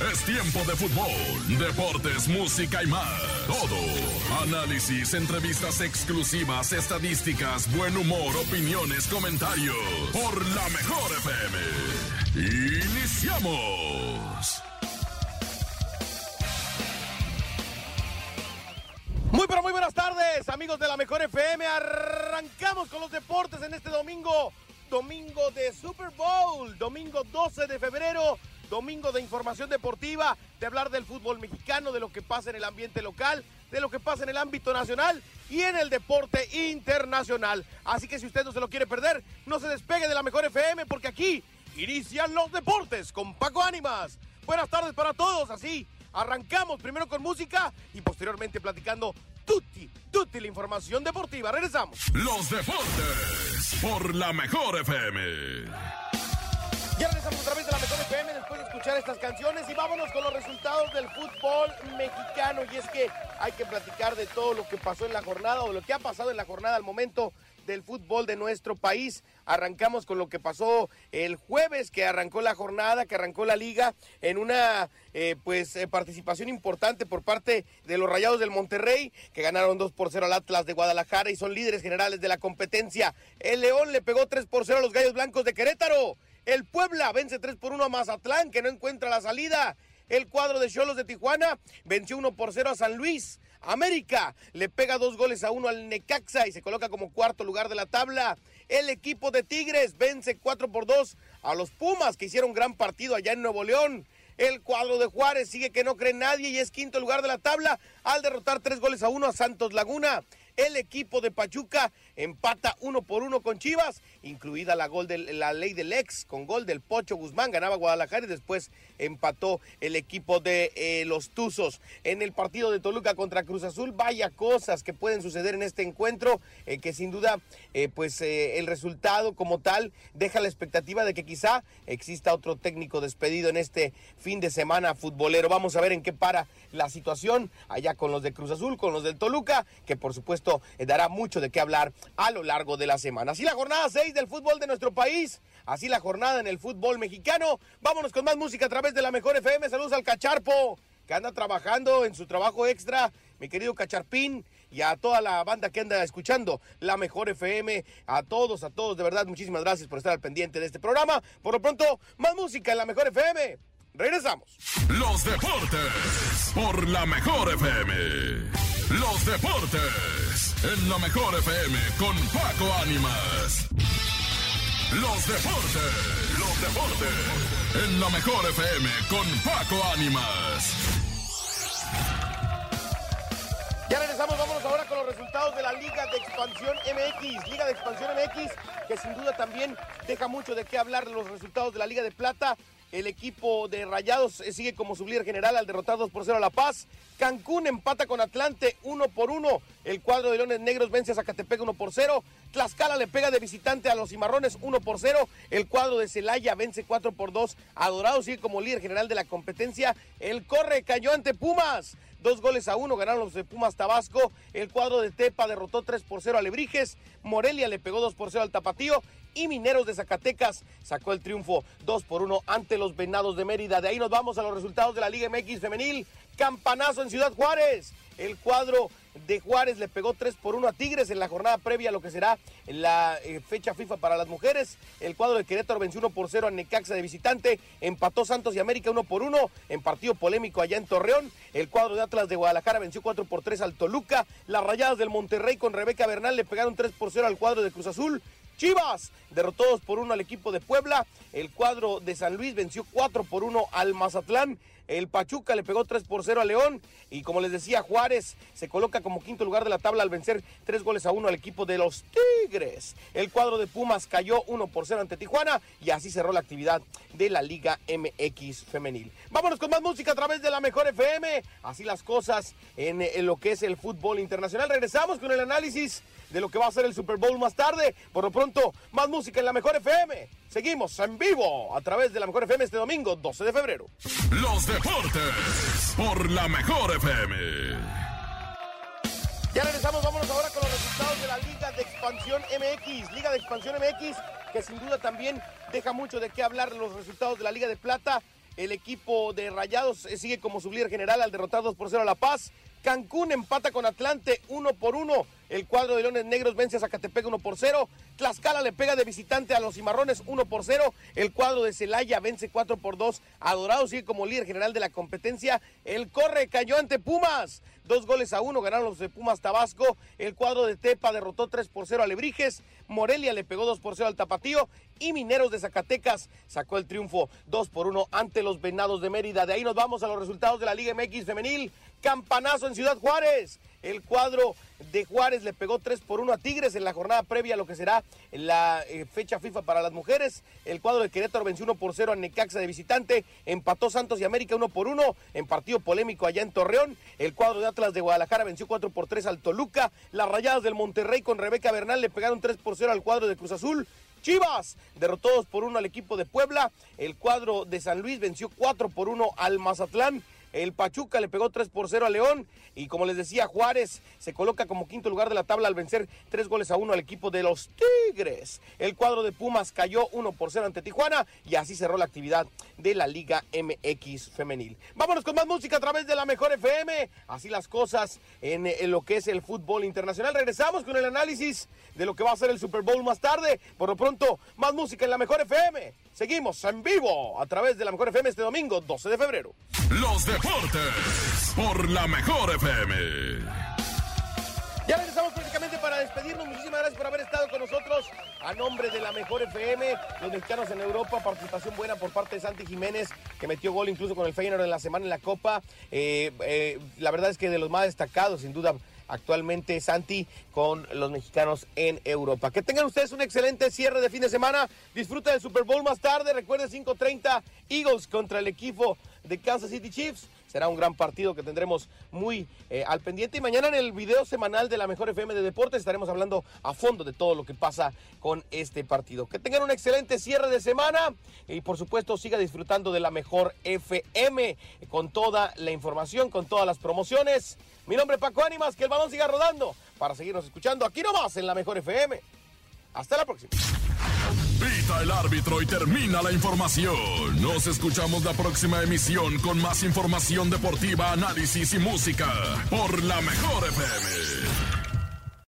Es tiempo de fútbol, deportes, música y más. Todo. Análisis, entrevistas exclusivas, estadísticas, buen humor, opiniones, comentarios. Por la mejor FM. Iniciamos. Muy pero muy buenas tardes, amigos de la Mejor FM. Arrancamos con los deportes en este domingo, domingo de Super Bowl, domingo 12 de febrero, domingo de información deportiva, de hablar del fútbol mexicano, de lo que pasa en el ambiente local, de lo que pasa en el ámbito nacional y en el deporte internacional. Así que si usted no se lo quiere perder, no se despegue de la Mejor FM porque aquí inician los deportes con Paco Ánimas. Buenas tardes para todos, así Arrancamos primero con música y posteriormente platicando tutti, tutti la información deportiva. Regresamos. Los deportes por la mejor FM. Estas canciones y vámonos con los resultados del fútbol mexicano. Y es que hay que platicar de todo lo que pasó en la jornada o lo que ha pasado en la jornada al momento del fútbol de nuestro país. Arrancamos con lo que pasó el jueves, que arrancó la jornada, que arrancó la liga en una eh, pues eh, participación importante por parte de los Rayados del Monterrey, que ganaron 2 por 0 al Atlas de Guadalajara y son líderes generales de la competencia. El León le pegó 3 por 0 a los Gallos Blancos de Querétaro. El Puebla vence 3 por 1 a Mazatlán, que no encuentra la salida. El cuadro de Cholos de Tijuana venció 1 por 0 a San Luis. América le pega dos goles a uno al Necaxa y se coloca como cuarto lugar de la tabla. El equipo de Tigres vence 4 por 2 a los Pumas que hicieron gran partido allá en Nuevo León. El cuadro de Juárez sigue que no cree nadie y es quinto lugar de la tabla al derrotar tres goles a uno a Santos Laguna. El equipo de Pachuca empata uno por uno con Chivas, incluida la, gol de, la ley del ex con gol del Pocho Guzmán. Ganaba Guadalajara y después empató el equipo de eh, los Tuzos. En el partido de Toluca contra Cruz Azul, vaya cosas que pueden suceder en este encuentro, eh, que sin duda, eh, pues el resultado como tal deja la expectativa de que quizá exista otro técnico despedido en este fin de semana futbolero. Vamos a ver en qué para la situación allá con los de Cruz Azul, con los del Toluca, que por supuesto dará mucho de qué hablar a lo largo de la semana. Así la jornada 6 del fútbol de nuestro país, así la jornada en el fútbol mexicano. Vámonos con más música a través de la mejor FM. Saludos al Cacharpo, que anda trabajando en su trabajo extra, mi querido Cacharpín y a toda la banda que anda escuchando la mejor FM, a todos, a todos, de verdad, muchísimas gracias por estar al pendiente de este programa. Por lo pronto, más música en la mejor FM. Regresamos. Los deportes por la mejor FM. Los deportes en la mejor FM con Paco Ánimas. Los deportes, los deportes en la mejor FM con Paco Ánimas. Ya regresamos, vámonos ahora con los resultados de la Liga de Expansión MX. Liga de Expansión MX, que sin duda también deja mucho de qué hablar de los resultados de la Liga de Plata. El equipo de Rayados eh, sigue como líder general al derrotar 2 por 0 a La Paz. Cancún empata con Atlante 1 por 1. El cuadro de Leones Negros vence a Zacatepec 1 por 0. Tlaxcala le pega de visitante a los Cimarrones 1 por 0. El cuadro de Celaya vence 4 por 2 a Dorado. Sigue como líder general de la competencia. El Corre cayó ante Pumas. Dos goles a uno ganaron los de Pumas Tabasco. El cuadro de Tepa derrotó 3 por 0 a Lebrijes. Morelia le pegó 2 por 0 al Tapatío y Mineros de Zacatecas sacó el triunfo 2 por 1 ante los Venados de Mérida. De ahí nos vamos a los resultados de la Liga MX femenil. Campanazo en Ciudad Juárez. El cuadro de Juárez le pegó 3 por 1 a Tigres en la jornada previa a lo que será la eh, fecha FIFA para las mujeres. El cuadro de Querétaro venció 1 por 0 a Necaxa de visitante. Empató Santos y América 1 por 1 en partido polémico allá en Torreón. El cuadro de Atlas de Guadalajara venció 4 por 3 al Toluca. Las rayadas del Monterrey con Rebeca Bernal le pegaron 3 por 0 al cuadro de Cruz Azul. Chivas derrotó 2 por 1 al equipo de Puebla. El cuadro de San Luis venció 4 por 1 al Mazatlán. El Pachuca le pegó 3 por 0 a León. Y como les decía, Juárez se coloca como quinto lugar de la tabla al vencer 3 goles a 1 al equipo de los Tigres. El cuadro de Pumas cayó 1 por 0 ante Tijuana. Y así cerró la actividad de la Liga MX femenil. Vámonos con más música a través de la mejor FM. Así las cosas en, en lo que es el fútbol internacional. Regresamos con el análisis de lo que va a ser el Super Bowl más tarde. Por lo pronto, más música en la mejor FM. Seguimos en vivo a través de la mejor FM este domingo, 12 de febrero. Los deportes por la mejor FM. Ya regresamos, vámonos ahora con los resultados de la Liga de Expansión MX. Liga de Expansión MX, que sin duda también deja mucho de qué hablar los resultados de la Liga de Plata. El equipo de Rayados eh, sigue como su líder general al derrotar 2 por 0 a La Paz. Cancún empata con Atlante 1 por 1. El cuadro de Leones Negros vence a Zacatepec 1 por 0. Tlaxcala le pega de visitante a los Cimarrones 1 por 0. El cuadro de Celaya vence 4 por 2. Adorado sigue como líder general de la competencia. El Corre cayó ante Pumas. Dos goles a uno ganaron los de Pumas Tabasco. El cuadro de Tepa derrotó 3 por 0 a Lebrijes. Morelia le pegó 2 por 0 al Tapatío. Y Mineros de Zacatecas sacó el triunfo 2 por 1 ante los Venados de Mérida. De ahí nos vamos a los resultados de la Liga MX femenil. Campanazo en Ciudad Juárez. El cuadro de Juárez le pegó 3 por 1 a Tigres en la jornada previa a lo que será la eh, fecha FIFA para las mujeres. El cuadro de Querétaro venció 1 por 0 a Necaxa de visitante. Empató Santos y América 1 por 1 en partido polémico allá en Torreón. El cuadro de Atlas de Guadalajara venció 4 por 3 al Toluca. Las rayadas del Monterrey con Rebeca Bernal le pegaron 3 por 0 al cuadro de Cruz Azul. Chivas derrotó 2 por 1 al equipo de Puebla. El cuadro de San Luis venció 4 por 1 al Mazatlán. El Pachuca le pegó 3 por 0 a León. Y como les decía, Juárez se coloca como quinto lugar de la tabla al vencer 3 goles a 1 al equipo de los Tigres. El cuadro de Pumas cayó 1 por 0 ante Tijuana. Y así cerró la actividad de la Liga MX femenil. Vámonos con más música a través de la Mejor FM. Así las cosas en, lo que es el fútbol internacional. Regresamos con el análisis de lo que va a ser el Super Bowl más tarde. Por lo pronto, más música en la Mejor FM. Seguimos en vivo a través de la Mejor FM este domingo, 12 de febrero. Por la Mejor FM. Ya regresamos prácticamente para despedirnos. Muchísimas gracias por haber estado con nosotros. A nombre de la Mejor FM, los mexicanos en Europa, participación buena por parte de Santi Jiménez, que metió gol incluso con el Feyenoord en la semana en la Copa. Eh, eh, la verdad es que de los más destacados, sin duda, actualmente Santi con los mexicanos en Europa. Que tengan ustedes un excelente cierre de fin de semana. Disfruten del Super Bowl más tarde. Recuerden 5:30 Eagles contra el equipo de Kansas City Chiefs. Será un gran partido que tendremos muy eh, al pendiente. Y mañana en el video semanal de la Mejor FM de Deportes estaremos hablando a fondo de todo lo que pasa con este partido. Que tengan un excelente cierre de semana y por supuesto siga disfrutando de la Mejor FM con toda la información, con todas las promociones. Mi nombre es Paco Ánimas, que el balón siga rodando para seguirnos escuchando aquí nomás en la Mejor FM. Hasta la próxima. El árbitro y termina la información. Nos escuchamos la próxima emisión con más información deportiva, análisis y música por la Mejor FM.